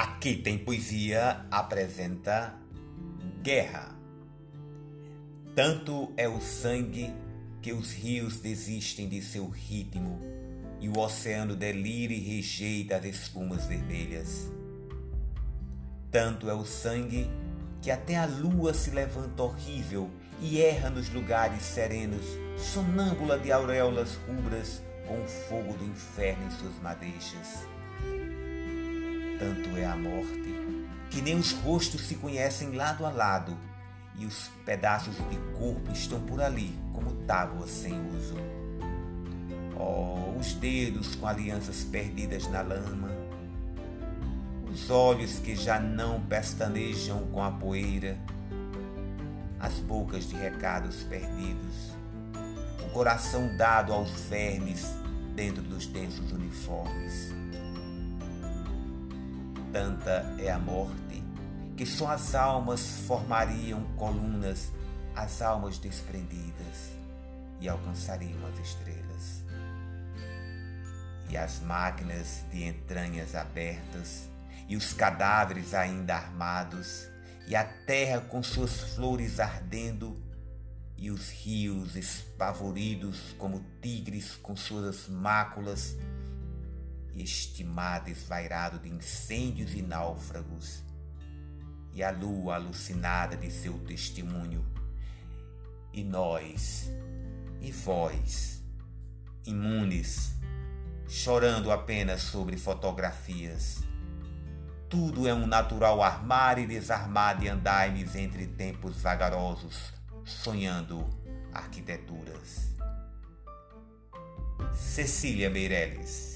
Aqui tem poesia apresenta guerra. Tanto é o sangue que os rios desistem de seu ritmo e o oceano delira e rejeita as espumas vermelhas. Tanto é o sangue que até a lua se levanta horrível e erra nos lugares serenos, sonâmbula de auréolas rubras com o fogo do inferno em suas madeixas tanto é a morte, que nem os rostos se conhecem lado a lado, e os pedaços de corpo estão por ali como tábuas sem uso. Oh, os dedos com alianças perdidas na lama, os olhos que já não pestanejam com a poeira, as bocas de recados perdidos, o coração dado aos vermes dentro dos densos uniformes tanta é a morte, que só as almas formariam colunas, as almas desprendidas, e alcançariam as estrelas. E as máquinas de entranhas abertas, e os cadáveres ainda armados, e a terra com suas flores ardendo, e os rios espavoridos como tigres com suas máculas este mar desvairado de incêndios e náufragos, e a lua alucinada de seu testemunho, e nós, e vós, imunes, chorando apenas sobre fotografias. Tudo é um natural armar e desarmar de andaimes entre tempos vagarosos, sonhando arquiteturas. Cecília Meirelles